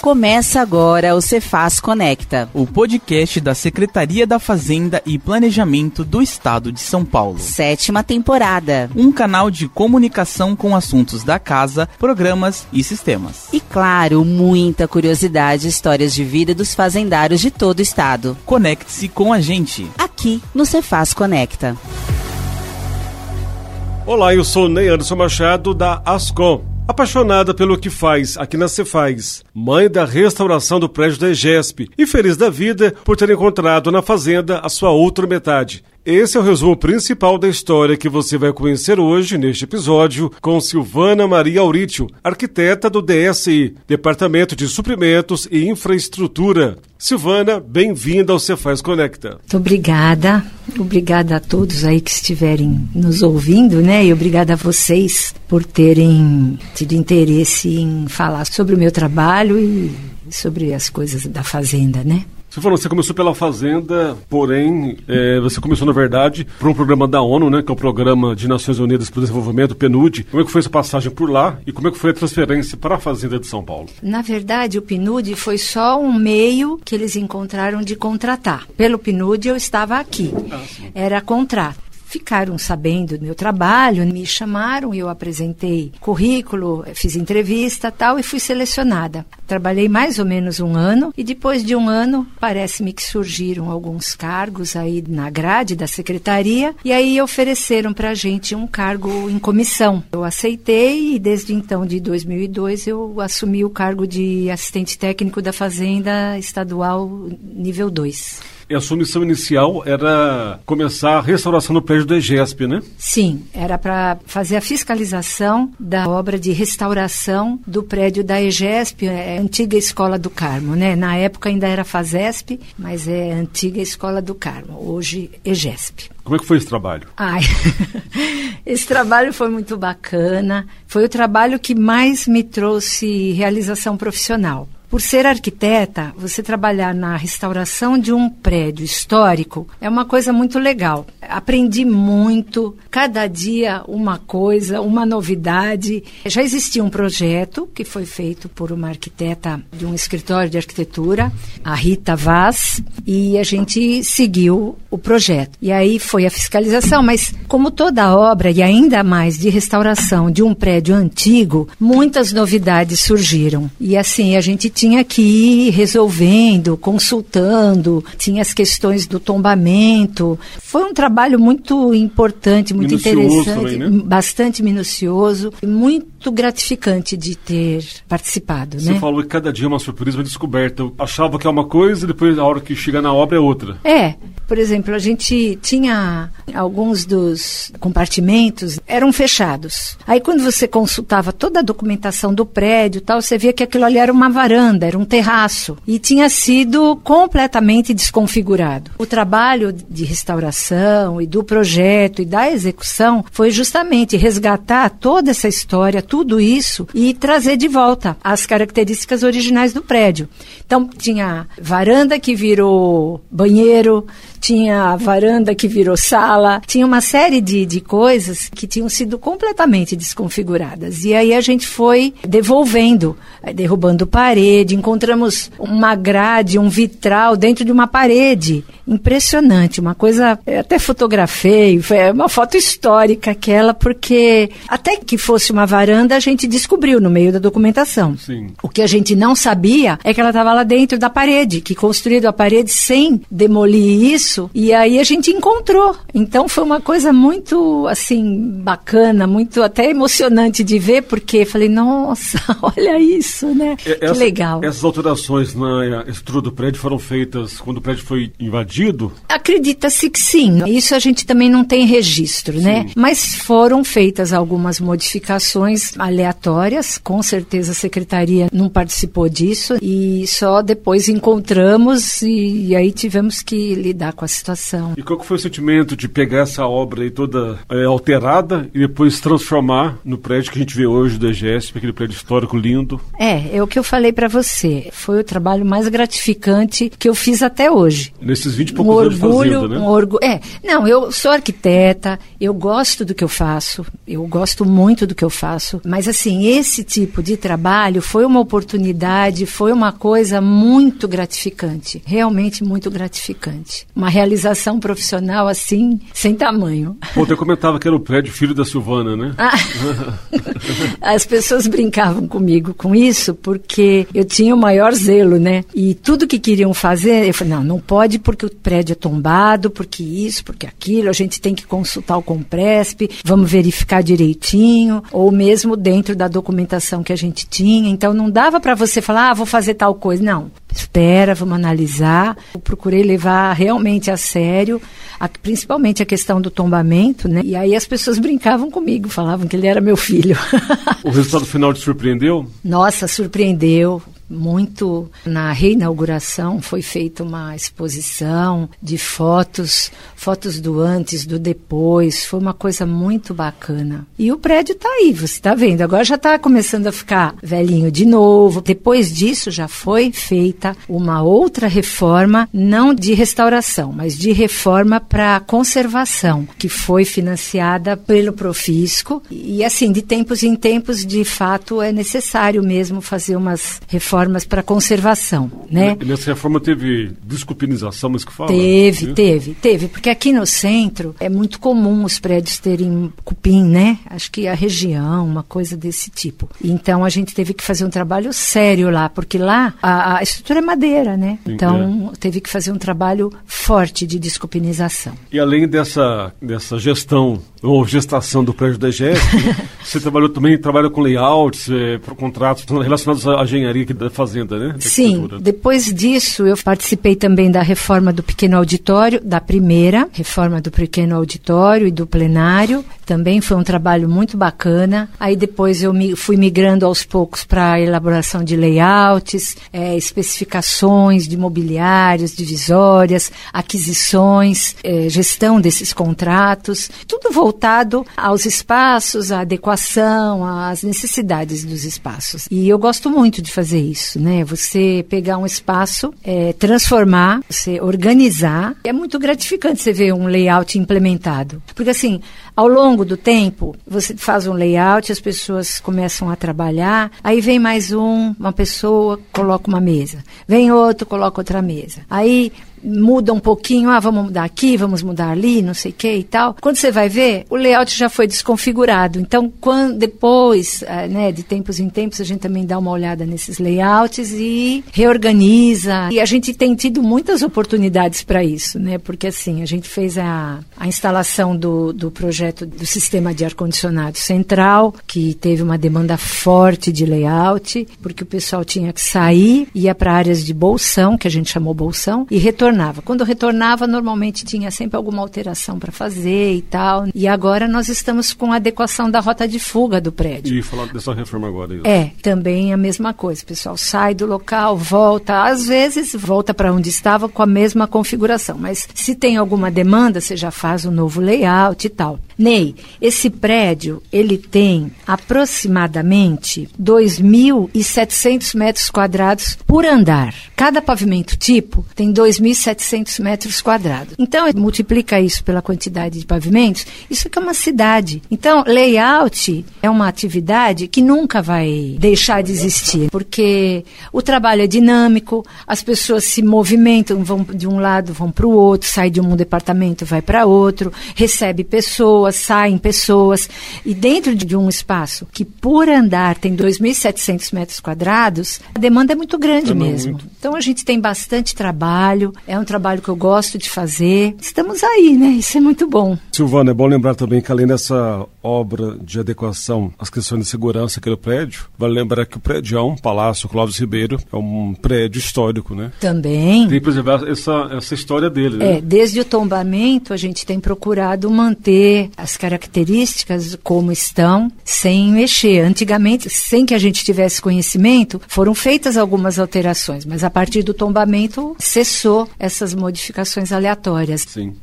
Começa agora o Cefaz Conecta, o podcast da Secretaria da Fazenda e Planejamento do Estado de São Paulo. Sétima temporada. Um canal de comunicação com assuntos da casa, programas e sistemas. E claro, muita curiosidade e histórias de vida dos fazendários de todo o estado. Conecte-se com a gente. Aqui no Cefaz Conecta. Olá, eu sou Ney Anderson Machado da Ascom. Apaixonada pelo que faz aqui na Cefaz, mãe da restauração do prédio da EGESP e feliz da vida por ter encontrado na fazenda a sua outra metade. Esse é o resumo principal da história que você vai conhecer hoje neste episódio com Silvana Maria Aurítio, arquiteta do DSI, Departamento de Suprimentos e Infraestrutura. Silvana, bem-vinda ao Cefaz Conecta. Muito obrigada. Obrigada a todos aí que estiverem nos ouvindo, né? E obrigada a vocês por terem tido interesse em falar sobre o meu trabalho e sobre as coisas da fazenda, né? Você falou, você começou pela Fazenda, porém, é, você começou, na verdade, por um programa da ONU, né, que é o Programa de Nações Unidas para o Desenvolvimento, PNUD. Como é que foi essa passagem por lá e como é que foi a transferência para a Fazenda de São Paulo? Na verdade, o PNUD foi só um meio que eles encontraram de contratar. Pelo PNUD, eu estava aqui. Ah, Era contrato ficaram sabendo do meu trabalho, me chamaram, eu apresentei currículo, fiz entrevista tal e fui selecionada. Trabalhei mais ou menos um ano e depois de um ano parece-me que surgiram alguns cargos aí na grade da secretaria e aí ofereceram para a gente um cargo em comissão. Eu aceitei e desde então de 2002 eu assumi o cargo de assistente técnico da Fazenda Estadual nível 2. E a sua missão inicial era começar a restauração do prédio do EGESP, né? Sim, era para fazer a fiscalização da obra de restauração do prédio da EGESP, é a antiga Escola do Carmo, né? Na época ainda era FASESP, mas é antiga Escola do Carmo, hoje EGESP. Como é que foi esse trabalho? Ai, esse trabalho foi muito bacana. Foi o trabalho que mais me trouxe realização profissional. Por ser arquiteta, você trabalhar na restauração de um prédio histórico é uma coisa muito legal. Aprendi muito, cada dia uma coisa, uma novidade. Já existia um projeto que foi feito por uma arquiteta de um escritório de arquitetura, a Rita Vaz, e a gente seguiu o projeto. E aí foi a fiscalização, mas como toda obra, e ainda mais de restauração de um prédio antigo, muitas novidades surgiram. E assim, a gente tinha que ir resolvendo, consultando, tinha as questões do tombamento. Foi um trabalho muito importante, muito minucioso interessante, também, né? bastante minucioso e muito gratificante de ter participado. Você né? falou que cada dia é uma surpresa, uma descoberta. Eu achava que é uma coisa e depois, a hora que chega na obra, é outra. É. Por exemplo, a gente tinha alguns dos compartimentos eram fechados. Aí quando você consultava toda a documentação do prédio, tal, você via que aquilo ali era uma varanda, era um terraço e tinha sido completamente desconfigurado. O trabalho de restauração e do projeto e da execução foi justamente resgatar toda essa história, tudo isso e trazer de volta as características originais do prédio. Então tinha varanda que virou banheiro, tinha a varanda que virou sala, tinha uma série de, de coisas que tinham sido completamente desconfiguradas. E aí a gente foi devolvendo, eh, derrubando parede, encontramos uma grade, um vitral dentro de uma parede. Impressionante, uma coisa, até fotografei, foi uma foto histórica aquela, porque até que fosse uma varanda, a gente descobriu no meio da documentação. Sim. O que a gente não sabia é que ela estava lá dentro da parede, que construído a parede sem demolir isso, isso. E aí a gente encontrou. Então foi uma coisa muito, assim, bacana, muito até emocionante de ver, porque falei, nossa, olha isso, né? Essa, que legal. Essas alterações na estrutura do prédio foram feitas quando o prédio foi invadido? Acredita-se que sim. Isso a gente também não tem registro, né? sim. né? Mas foram feitas algumas modificações aleatórias, com certeza a secretaria não participou disso e só depois encontramos e, e aí tivemos que lidar com a situação. E qual foi o sentimento de pegar essa obra aí toda é, alterada e depois transformar no prédio que a gente vê hoje do EGESP, aquele prédio histórico lindo? É, é o que eu falei para você. Foi o trabalho mais gratificante que eu fiz até hoje. Nesses 20 e poucos um anos orgulho, fazendo, né? Um orgulho, é, não, eu sou arquiteta, eu gosto do que eu faço, eu gosto muito do que eu faço, mas assim, esse tipo de trabalho foi uma oportunidade, foi uma coisa muito gratificante, realmente muito gratificante. Uma realização profissional assim, sem tamanho. Pô, até comentava que era o prédio filho da Silvana, né? Ah, as pessoas brincavam comigo com isso porque eu tinha o maior zelo, né? E tudo que queriam fazer, eu falei, não, não pode porque o prédio é tombado, porque isso, porque aquilo, a gente tem que consultar o Compresp, vamos verificar direitinho, ou mesmo dentro da documentação que a gente tinha. Então não dava para você falar, ah, vou fazer tal coisa. Não, espera, vamos analisar. Eu procurei levar realmente a sério, a, principalmente a questão do tombamento, né? E aí as pessoas brincavam comigo, falavam que ele era meu filho. o resultado final te surpreendeu? Nossa, surpreendeu muito. Na reinauguração foi feita uma exposição de fotos, fotos do antes, do depois. Foi uma coisa muito bacana. E o prédio está aí, você está vendo. Agora já está começando a ficar velhinho de novo. Depois disso já foi feita uma outra reforma, não de restauração, mas de reforma para conservação, que foi financiada pelo Profisco. E assim, de tempos em tempos, de fato, é necessário mesmo fazer umas reformas reformas para conservação, né? E nessa reforma teve desculpinização, mas que fala? Teve, né? teve, teve, porque aqui no centro é muito comum os prédios terem cupim, né? Acho que a região, uma coisa desse tipo. Então a gente teve que fazer um trabalho sério lá, porque lá a, a estrutura é madeira, né? Então é. teve que fazer um trabalho forte de desculpinização. E além dessa, dessa gestão ou gestação do prédio da EGES, você trabalhou também, trabalha com layouts, é, contratos relacionados à engenharia da fazenda, né? Da Sim, depois disso eu participei também da reforma do pequeno auditório, da primeira reforma do pequeno auditório e do plenário, também foi um trabalho muito bacana. Aí depois eu me, fui migrando aos poucos para a elaboração de layouts, é, especificações de mobiliários, divisórias, aquisições, é, gestão desses contratos, tudo voltado aos espaços, à adequação, às necessidades dos espaços. E eu gosto muito de fazer isso, né? Você pegar um espaço, é, transformar, você organizar. É muito gratificante você ver um layout implementado. Porque assim, ao longo do tempo, você faz um layout, as pessoas começam a trabalhar, aí vem mais um, uma pessoa coloca uma mesa, vem outro, coloca outra mesa. Aí muda um pouquinho, ah, vamos mudar aqui, vamos mudar ali, não sei o que e tal. Quando você vai ver, o layout já foi desconfigurado. Então, quando, depois, é, né, de tempos em tempos, a gente também dá uma olhada nesses layouts e reorganiza. E a gente tem tido muitas oportunidades para isso, né? Porque assim, a gente fez a, a instalação do, do projeto do sistema de ar-condicionado central, que teve uma demanda forte de layout, porque o pessoal tinha que sair, ia para áreas de bolsão, que a gente chamou bolsão, e retornar retornava. Quando retornava, normalmente tinha sempre alguma alteração para fazer e tal. E agora nós estamos com a adequação da rota de fuga do prédio. E falar dessa reforma agora. Isso. É, também a mesma coisa. O pessoal sai do local, volta, às vezes volta para onde estava com a mesma configuração. Mas se tem alguma demanda, você já faz um novo layout e tal. Ney, esse prédio, ele tem aproximadamente 2.700 metros quadrados por andar. Cada pavimento tipo tem 2.700 metros quadrados. Então, multiplica isso pela quantidade de pavimentos, isso fica uma cidade. Então, layout é uma atividade que nunca vai deixar de existir, porque o trabalho é dinâmico, as pessoas se movimentam, vão de um lado, vão para o outro, sai de um departamento, vai para outro, recebe pessoas, pessoas, saem pessoas. E dentro de um espaço que, por andar, tem 2.700 metros quadrados, a demanda é muito grande mesmo. Muito. Então a gente tem bastante trabalho, é um trabalho que eu gosto de fazer. Estamos aí, né? Isso é muito bom. Silvana, é bom lembrar também que além dessa obra de adequação às questões de segurança aqui do prédio, vale lembrar que o prédio é um Palácio Clóvis Ribeiro, é um prédio histórico, né? Também. Tem que preservar essa, essa história dele, né? É, desde o tombamento a gente tem procurado manter as características como estão, sem mexer. Antigamente, sem que a gente tivesse conhecimento, foram feitas algumas alterações, mas a partir do tombamento cessou essas modificações aleatórias. Sim.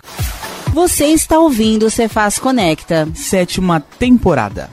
Você está ouvindo o Cefaz Conecta. Sétima temporada.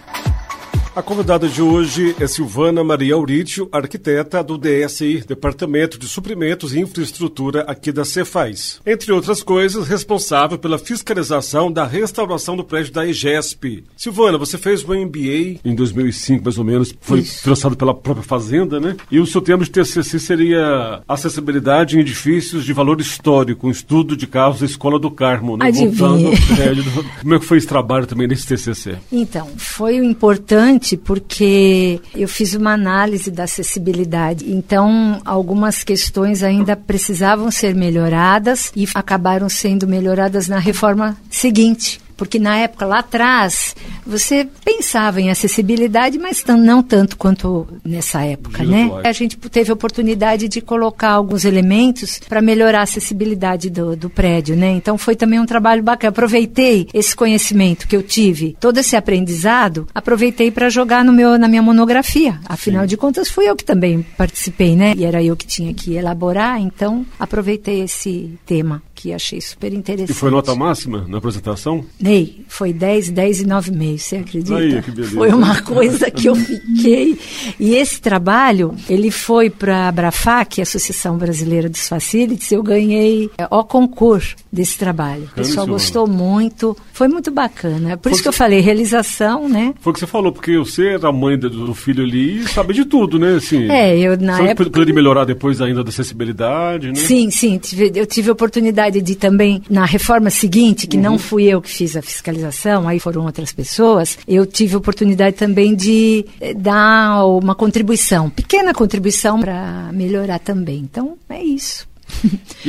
A convidada de hoje é Silvana Maria Aurício, arquiteta do DSI, Departamento de Suprimentos e Infraestrutura aqui da Cefaz. Entre outras coisas, responsável pela fiscalização da restauração do prédio da EGESP. Silvana, você fez um MBA em 2005, mais ou menos, foi Isso. financiado pela própria Fazenda, né? E o seu tema de TCC seria Acessibilidade em Edifícios de Valor Histórico, um estudo de casos da Escola do Carmo, né? Adivinhe. Voltando Como é que foi esse trabalho também nesse TCC? Então, foi importante porque eu fiz uma análise da acessibilidade. Então, algumas questões ainda precisavam ser melhoradas e acabaram sendo melhoradas na reforma seguinte. Porque na época lá atrás, você pensava em acessibilidade, mas não tanto quanto nessa época, Dias né? A gente teve a oportunidade de colocar alguns elementos para melhorar a acessibilidade do, do prédio, né? Então foi também um trabalho bacana. Aproveitei esse conhecimento que eu tive, todo esse aprendizado, aproveitei para jogar no meu, na minha monografia. Afinal de contas, fui eu que também participei, né? E era eu que tinha que elaborar, então aproveitei esse tema que achei super interessante. E foi nota máxima na apresentação? Ney, foi 10, 10 e 9 meses, você acredita? Aí, que beleza. Foi uma coisa que eu fiquei. E esse trabalho, ele foi para a Abrafac, Associação Brasileira dos Facilities, eu ganhei é, o concurso desse trabalho. O pessoal gostou muito, foi muito bacana. Por Foi isso que eu falei, realização, né? Foi o que você falou, porque você era a mãe do- filho ali e sabe de tudo, né? Assim, É, eu na época- poderia melhorar depois ainda da acessibilidade, né? Sim, sim. tive- eu tive a oportunidade de também, na reforma seguinte, que Uhum. não fui eu que fiz a fiscalização, aí foram outras pessoas, eu tive a oportunidade também de eh, dar uma contribuição, pequena contribuição para melhorar também. Então, é isso.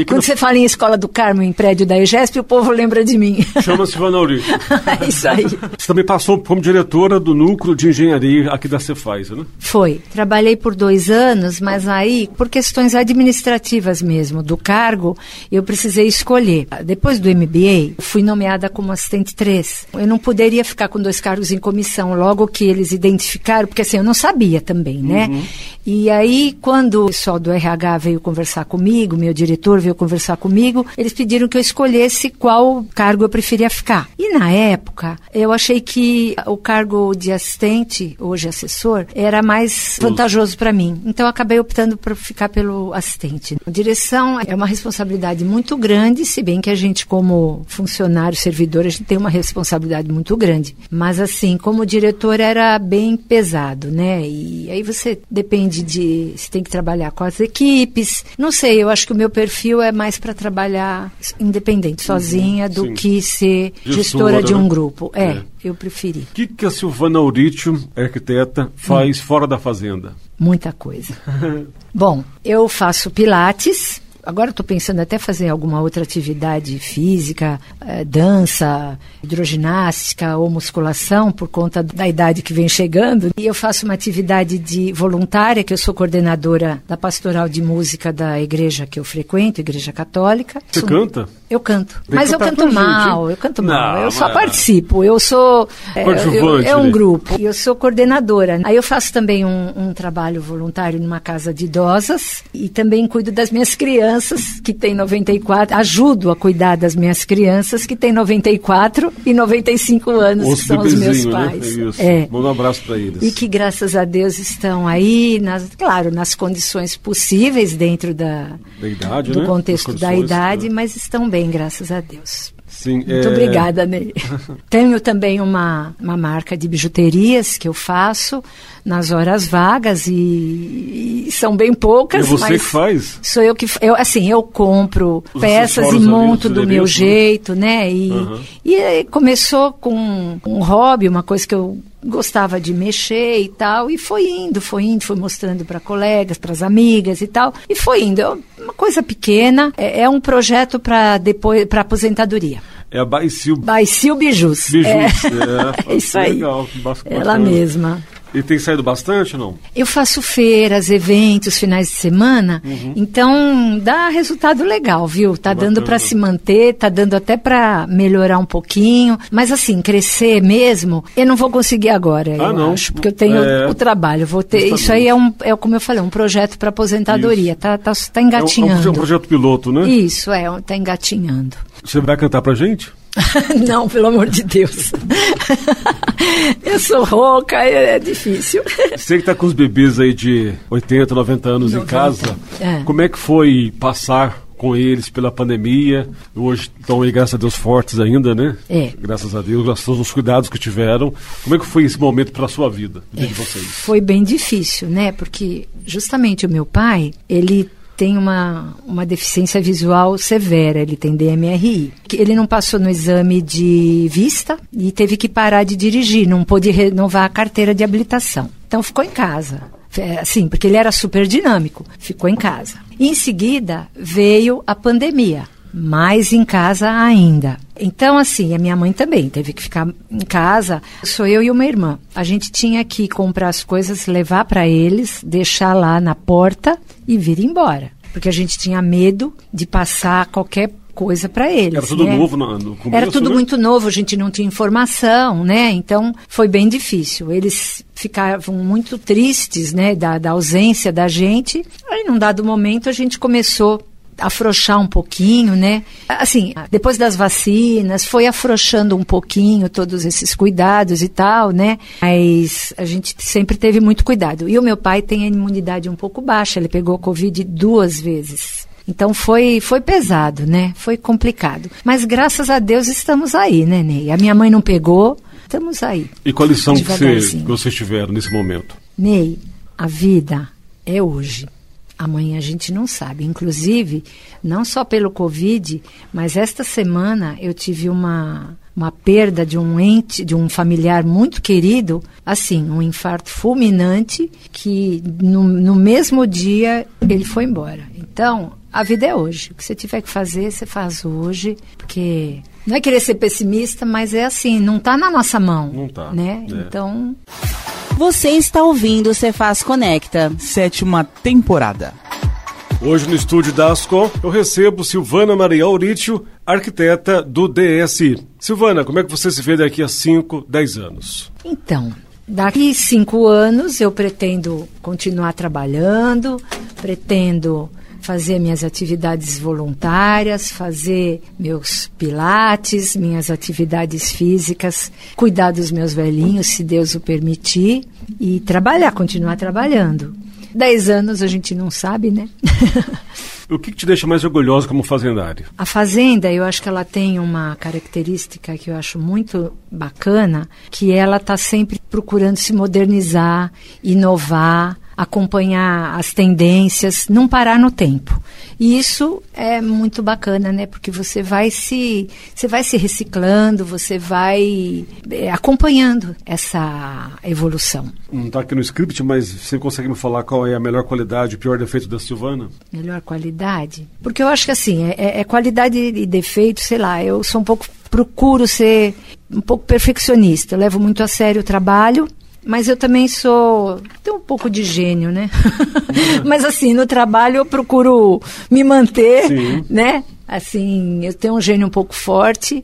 Quando você fala em Escola do Carmo, em prédio da EGESP, o povo lembra de mim. Chama-se Aurélio. é isso aí. Você também passou como diretora do núcleo de engenharia aqui da Cefaz, né? Foi. Trabalhei por dois anos, mas aí, por questões administrativas mesmo, do cargo, eu precisei escolher. Depois do MBA, fui nomeada como assistente 3. Eu não poderia ficar com dois cargos em comissão, logo que eles identificaram, porque assim, eu não sabia também, né? E aí, quando o pessoal do RH veio conversar comigo, meu diretor veio conversar comigo, eles pediram que eu escolhesse qual cargo eu preferia ficar. E na época, eu achei que o cargo de assistente, hoje assessor, era mais vantajoso para mim. Então, acabei optando por ficar pelo assistente. A direção é uma responsabilidade muito grande, se bem que a gente, como funcionário, servidor, a gente tem uma responsabilidade muito grande. Mas, assim, como diretor, era bem pesado, né? E aí você depende de. Você tem que trabalhar com as equipes. Não sei, eu acho que o meu perfil é mais para trabalhar independente, sozinha, do sim. que ser Gestora, gestora de um né? grupo. É, É. eu preferi. O que, que a Silvana Aurítio, arquiteta, faz fora da fazenda? Muita coisa. Bom, eu faço pilates. Agora estou pensando até fazer alguma outra atividade física, eh, dança, hidroginástica ou musculação, por conta da idade que vem chegando. E eu faço uma atividade de voluntária, que eu sou coordenadora da pastoral de música da igreja que eu frequento, Igreja Católica. Você Sou- canta? Eu canto. Tem Mas eu canto gente, mal, hein? eu canto Não, mal. Eu só mas- participo. Eu sou. É, eu- é um grupo. E eu sou coordenadora. Aí eu faço também um, um trabalho voluntário numa casa de idosas e também cuido das minhas crianças, que têm 94. Ajudo a cuidar das minhas crianças, que têm 94 e 95 anos, Os que são os meus né? pais. Isso. É. Manda um abraço para eles. E que, graças a Deus, estão aí, nas, claro, nas condições possíveis dentro da, Da idade, do né? contexto da idade, né? mas estão bem, graças a Deus. Sim, Muito é- obrigada, Ney. Tenho também uma, uma marca de bijuterias que eu faço nas horas vagas e, e são bem poucas, é você mas que faz? sou eu que eu assim eu compro Os peças e monto do meu né? jeito, né? E, Aham. e aí começou com um hobby, uma coisa que eu gostava de mexer e tal, e foi indo, foi indo, foi mostrando para colegas, para as amigas e tal, e foi indo. É uma coisa pequena, é, é um projeto para depois para aposentadoria. É a Baicil Baicil Bijus. Bijus. É, É, É isso aí. Legal, bastante Ela bacana. mesma. E tem saído bastante, não? Eu faço feiras, eventos, finais de semana, Uhum. então dá resultado legal, viu? Tá dando para se manter, tá dando até para melhorar um pouquinho, mas assim, crescer mesmo, eu não vou conseguir agora, Ah, eu não. acho, porque eu tenho É. o trabalho, vou ter, Justamente. isso aí é um, é como eu falei, um projeto para aposentadoria, tá, tá, tá É um, é um engatinhando. proje- um projeto piloto, né? Isso, é, tá engatinhando. Você vai cantar pra gente? não, pelo amor de Deus. eu sou rouca, é, é difícil. Você que tá com os bebês aí de 80, 90 anos em 90. casa, É. como é que foi passar com eles pela pandemia? Hoje estão aí, graças a Deus, fortes ainda, né? É. Graças a Deus, graças aos cuidados que tiveram. Como é que foi esse momento para a sua vida, vida de vocês? Foi bem difícil, né? Porque justamente o meu pai, ele tem uma, uma deficiência visual severa, ele tem DMRI. Ele não passou no exame de vista e teve que parar de dirigir, não pôde renovar a carteira de habilitação. Então ficou em casa. Assim, porque ele era super dinâmico, ficou em casa. Em seguida veio a pandemia mais em casa ainda. Então, assim, a minha mãe também teve que ficar em casa. Sou eu e uma irmã. A gente tinha que comprar as coisas, levar para eles, deixar lá na porta e vir embora. Porque a gente tinha medo de passar qualquer coisa para eles. Era tudo né? novo no, no começo, Era tudo né? muito novo, a gente não tinha informação, né? Então foi bem difícil. Eles ficavam muito tristes, né, da, da ausência da gente. Aí, num dado momento, a gente começou afrouxar um pouquinho, né? Assim, depois das vacinas, foi afrouxando um pouquinho todos esses cuidados e tal, né? Mas a gente sempre teve muito cuidado. E o meu pai tem a imunidade um pouco baixa, ele pegou Covid duas vezes. Então foi, foi pesado, né? Foi complicado. Mas graças a Deus estamos aí, né, Ney? A minha mãe não pegou, estamos aí. E qual a lição que, você, que vocês tiveram nesse momento? Ney, a vida é hoje. Amanhã a gente não sabe. Inclusive, não só pelo Covid, mas esta semana eu tive uma, uma perda de um ente, de um familiar muito querido, assim, um infarto fulminante, que no, no mesmo dia ele foi embora. Então, a vida é hoje. O que você tiver que fazer, você faz hoje, porque não é querer ser pessimista, mas é assim, não está na nossa mão. Não tá, Né? é. Então, Você está ouvindo o Cefaz Conecta. Sétima temporada. Hoje no estúdio da Ascom, eu recebo Silvana Maria Aurício, arquiteta do DSI. Silvana, como é que você se vê daqui a 5, 10 anos? Então, daqui cinco anos eu pretendo continuar trabalhando, pretendo fazer minhas atividades voluntárias, fazer meus pilates, minhas atividades físicas, cuidar dos meus velhinhos, se Deus o permitir, e trabalhar, continuar trabalhando. Dez anos a gente não sabe, né? O que, te deixa mais orgulhosa como fazendária? A fazenda, eu acho que ela tem uma característica que eu acho muito bacana, que ela está sempre procurando se modernizar, inovar, acompanhar as tendências, não parar no tempo. E isso é muito bacana, né? Porque você vai se, você vai se reciclando, você vai eh, acompanhando essa evolução. Não está aqui no script, mas você consegue me falar qual é a melhor qualidade, o pior defeito da Silvana? Melhor qualidade? Porque eu acho que assim, é, é- é qualidade e defeito, sei lá, eu sou um pouco, procuro ser um pouco perfeccionista, eu levo muito a sério o trabalho, mas eu também sou, tenho um pouco de gênio, né? mas assim, no trabalho eu procuro me manter, Sim. né? Assim, eu tenho um gênio um pouco forte,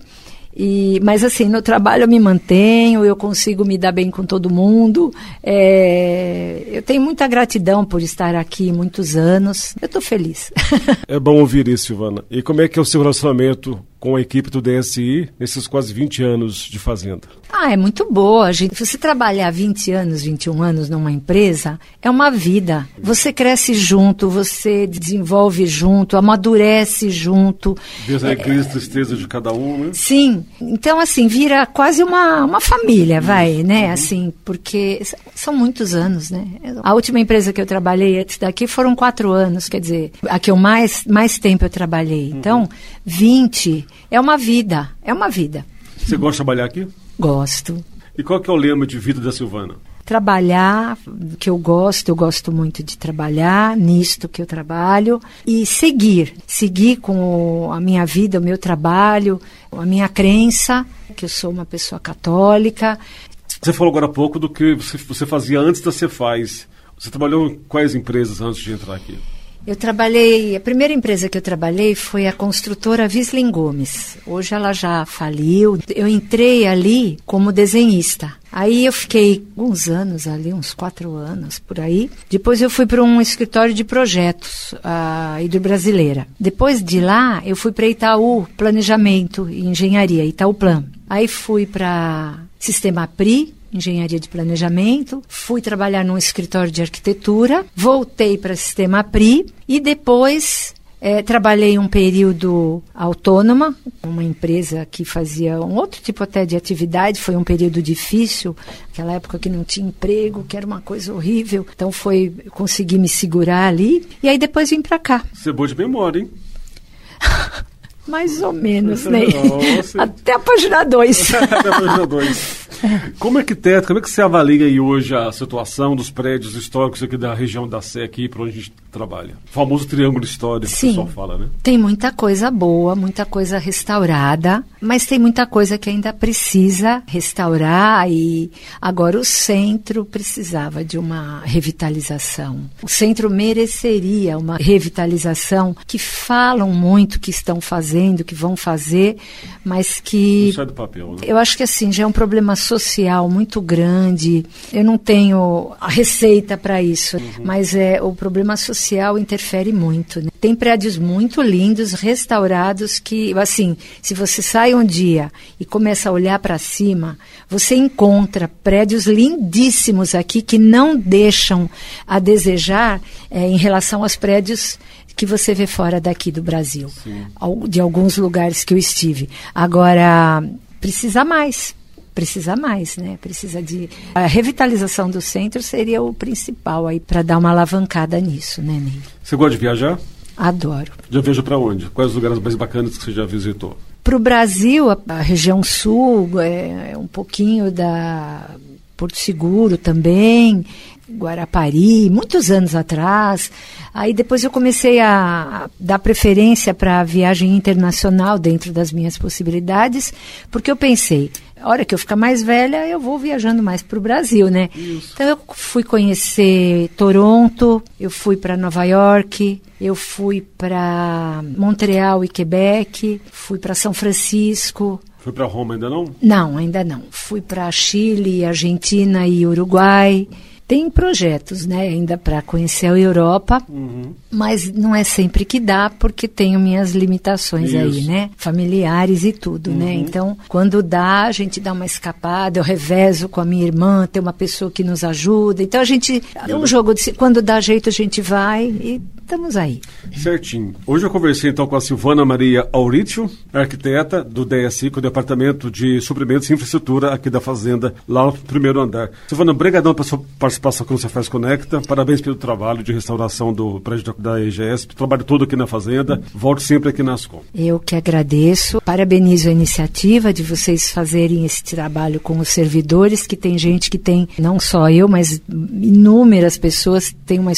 e, mas assim, no trabalho eu me mantenho, eu consigo me dar bem com todo mundo. é, eu tenho muita gratidão por estar aqui muitos anos. Eu estou feliz. É bom ouvir isso, Silvana. E como é que é o seu relacionamento com a equipe do DSI nesses quase 20 anos de fazenda? ah, é muito boa. Gente. Você trabalhar 20 anos, 21 anos numa empresa é uma vida. Você cresce junto, você desenvolve junto, amadurece junto. Vê as alegrias e tristezas de cada um, né? Sim, então assim, vira quase uma, uma família, vai, né? Assim, porque são muitos anos, né? A última empresa que eu trabalhei antes daqui foram quatro anos, quer dizer, a que eu mais, mais tempo eu trabalhei. Então, 20 é uma vida, é uma vida. Você gosta de trabalhar aqui? Gosto. E qual que é o lema de vida da Silvana? Trabalhar, que eu gosto, eu gosto muito de trabalhar nisto que eu trabalho e seguir, seguir com a minha vida, o meu trabalho, a minha crença, que eu sou uma pessoa católica, Você falou agora há pouco do que você, você fazia antes da Cefaz. Você trabalhou em quais empresas antes de entrar aqui? Eu trabalhei, a primeira empresa que eu trabalhei foi a construtora Visling Gomes. Hoje ela já faliu. Eu entrei ali como desenhista. Aí eu fiquei uns anos ali, uns quatro anos por aí. Depois eu fui para um escritório de projetos, a Hidrobrasileira. Depois de lá, eu fui para Itaú, Planejamento e Engenharia, Itaú Plan. Aí fui para Sistema PRI, engenharia de planejamento, fui trabalhar num escritório de arquitetura, voltei para sistema PRI e depois é, trabalhei um período autônoma, uma empresa que fazia um outro tipo até de atividade. Foi um período difícil, aquela época que não tinha emprego, que era uma coisa horrível. Então foi consegui me segurar ali e aí depois vim para cá. Você é boa de memória, hein? Mais ou menos, né? Até a página 2. Até a página 2. Como arquiteto, como é que você avalia aí hoje a situação dos prédios históricos aqui da região da Sé, aqui para onde a gente trabalha? O famoso triângulo histórico Sim, que o pessoal fala, né? Tem muita coisa boa, muita coisa restaurada, mas tem muita coisa que ainda precisa restaurar e agora o centro precisava de uma revitalização. O centro mereceria uma revitalização que falam muito que estão fazendo, que vão fazer, mas que... Não sai do papel, né? Eu acho que assim, já é um problema social muito grande. Eu não tenho a receita para isso, uhum. mas é o problema social interfere muito. Né? Tem prédios muito lindos, restaurados que, assim, se você sai um dia e começa a olhar para cima, você encontra prédios lindíssimos aqui que não deixam a desejar é, em relação aos prédios que você vê fora daqui do Brasil, Sim. de alguns lugares que eu estive. Agora, precisa mais, precisa mais, né? Precisa de a revitalização do centro seria o principal aí para dar uma alavancada nisso, né, Ney? Você gosta de viajar? Adoro. Já viaja para onde? Quais os lugares mais bacanas que você já visitou? Para o Brasil, a, a, região sul, é, é um pouquinho da Porto Seguro também, Guarapari, muitos anos atrás. Aí depois eu comecei a, a dar preferência para a viagem internacional dentro das minhas possibilidades, porque eu pensei, a hora que eu ficar mais velha, eu vou viajando mais para o Brasil, né? Isso. Então eu fui conhecer Toronto, eu fui para Nova York, eu fui para Montreal e Quebec, fui para São Francisco. Foi para Roma ainda não? Não, ainda não. Fui para Chile, Argentina e Uruguai. Tem projetos, né, ainda para conhecer a Europa, uhum. mas não é sempre que dá, porque tenho minhas limitações Isso. aí, né? Familiares e tudo, né? uhum. né? Então, quando dá, a gente dá uma escapada, eu revezo com a minha irmã, tem uma pessoa que nos ajuda. Então, a gente, é um jogo de. Quando dá jeito, a gente vai e estamos aí. Certinho. Hoje eu conversei então com a Silvana Maria Aurítio, arquiteta do DSI, com o Departamento de Suprimentos e Infraestrutura aqui da Fazenda, lá no primeiro andar. Silvana, obrigadão pela sua participação aqui no Cefaz Conecta. Parabéns pelo trabalho de restauração do prédio da EGSP. Trabalho todo aqui na Fazenda. Volte sempre aqui na Ascom. Eu que agradeço. Parabenizo a iniciativa de vocês fazerem esse trabalho com os servidores, que tem gente que tem, não só eu, mas inúmeras pessoas, tem uma,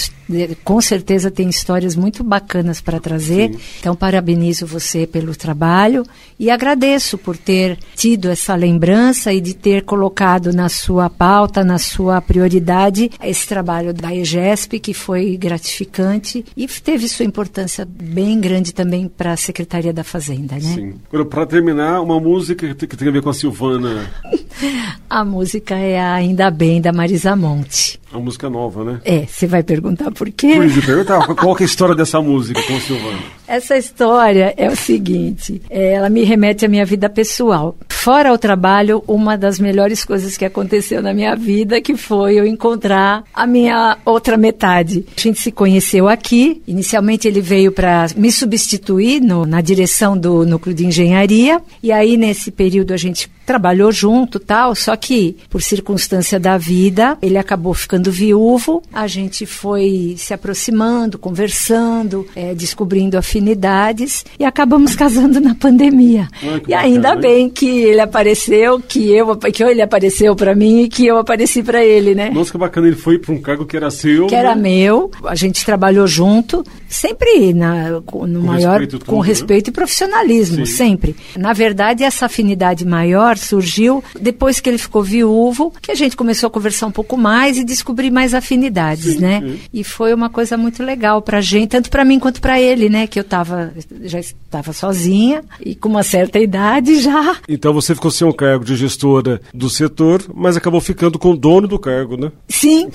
com certeza tem histórias muito bacanas para trazer. Sim. Então, parabenizo você pelo trabalho e agradeço por ter tido essa lembrança e de ter colocado na sua pauta, na sua prioridade, esse trabalho da EGESP, que foi gratificante e teve sua importância bem grande também para a Secretaria da Fazenda, né? Sim. Para terminar, uma música que tem a ver com a Silvana. a música é Ainda Bem, da Marisa Monte. É uma música nova, né? É, você vai perguntar por quê? Por perguntar, qual é a história dessa música com o Silvano? Essa história é o seguinte, é, ela me remete à minha vida pessoal. Fora o trabalho, uma das melhores coisas que aconteceu na minha vida, que foi eu encontrar a minha outra metade. A gente se conheceu aqui, inicialmente ele veio para me substituir no, na direção do núcleo de engenharia, e aí nesse período a gente trabalhou junto tal, só que por circunstância da vida, ele acabou ficando viúvo, a gente foi se aproximando, conversando, é, descobrindo afinidades e acabamos casando na pandemia. e ainda bem que ele apareceu, que eu que ele apareceu para mim e que eu apareci para ele, né? Nossa, que bacana, ele foi para um cargo que era seu. Que era né? meu. A gente trabalhou junto, sempre na, no com maior respeito com né? respeito e profissionalismo, Sim. sempre. Na verdade, essa afinidade maior surgiu depois que ele ficou viúvo, que a gente começou a conversar um pouco mais e descobrir mais afinidades, sim, né? Sim. E foi uma coisa muito legal pra gente, tanto para mim quanto para ele, né? Que eu tava, já estava sozinha e com uma certa idade já. Então você ficou sem um cargo de gestora do setor, mas acabou ficando com o dono do cargo, né? Sim.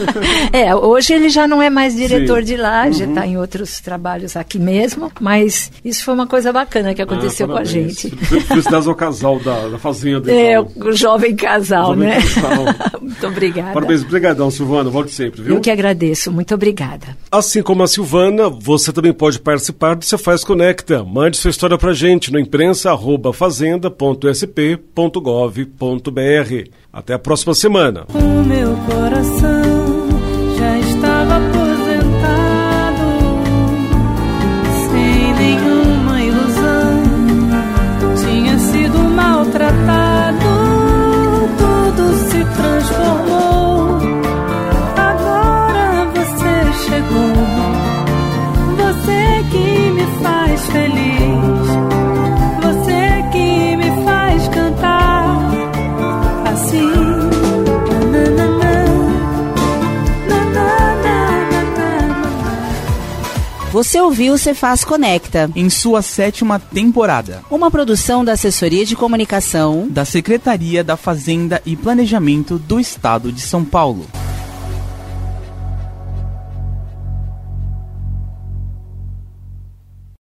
é, hoje ele já não é mais diretor de lá, uhum. já está em outros trabalhos aqui mesmo, mas isso foi uma coisa bacana que ah, aconteceu ah, com a gente. Felicidades ao casal da, da fazenda. É, então. o jovem casal, o jovem né? Casal. Muito obrigada. Parabéns, obrigadão, Silvana. Volte sempre, viu? Eu que agradeço. Muito obrigada. Assim como a Silvana, você também pode participar do Você Faz Conecta. Mande sua história pra gente no imprensa@fazenda.sp.gov.br. Até a próxima semana. O meu coração ouviu Você Faz Conecta. Em sua sétima temporada. Uma produção da Assessoria de Comunicação da Secretaria da Fazenda e Planejamento do Estado de São Paulo.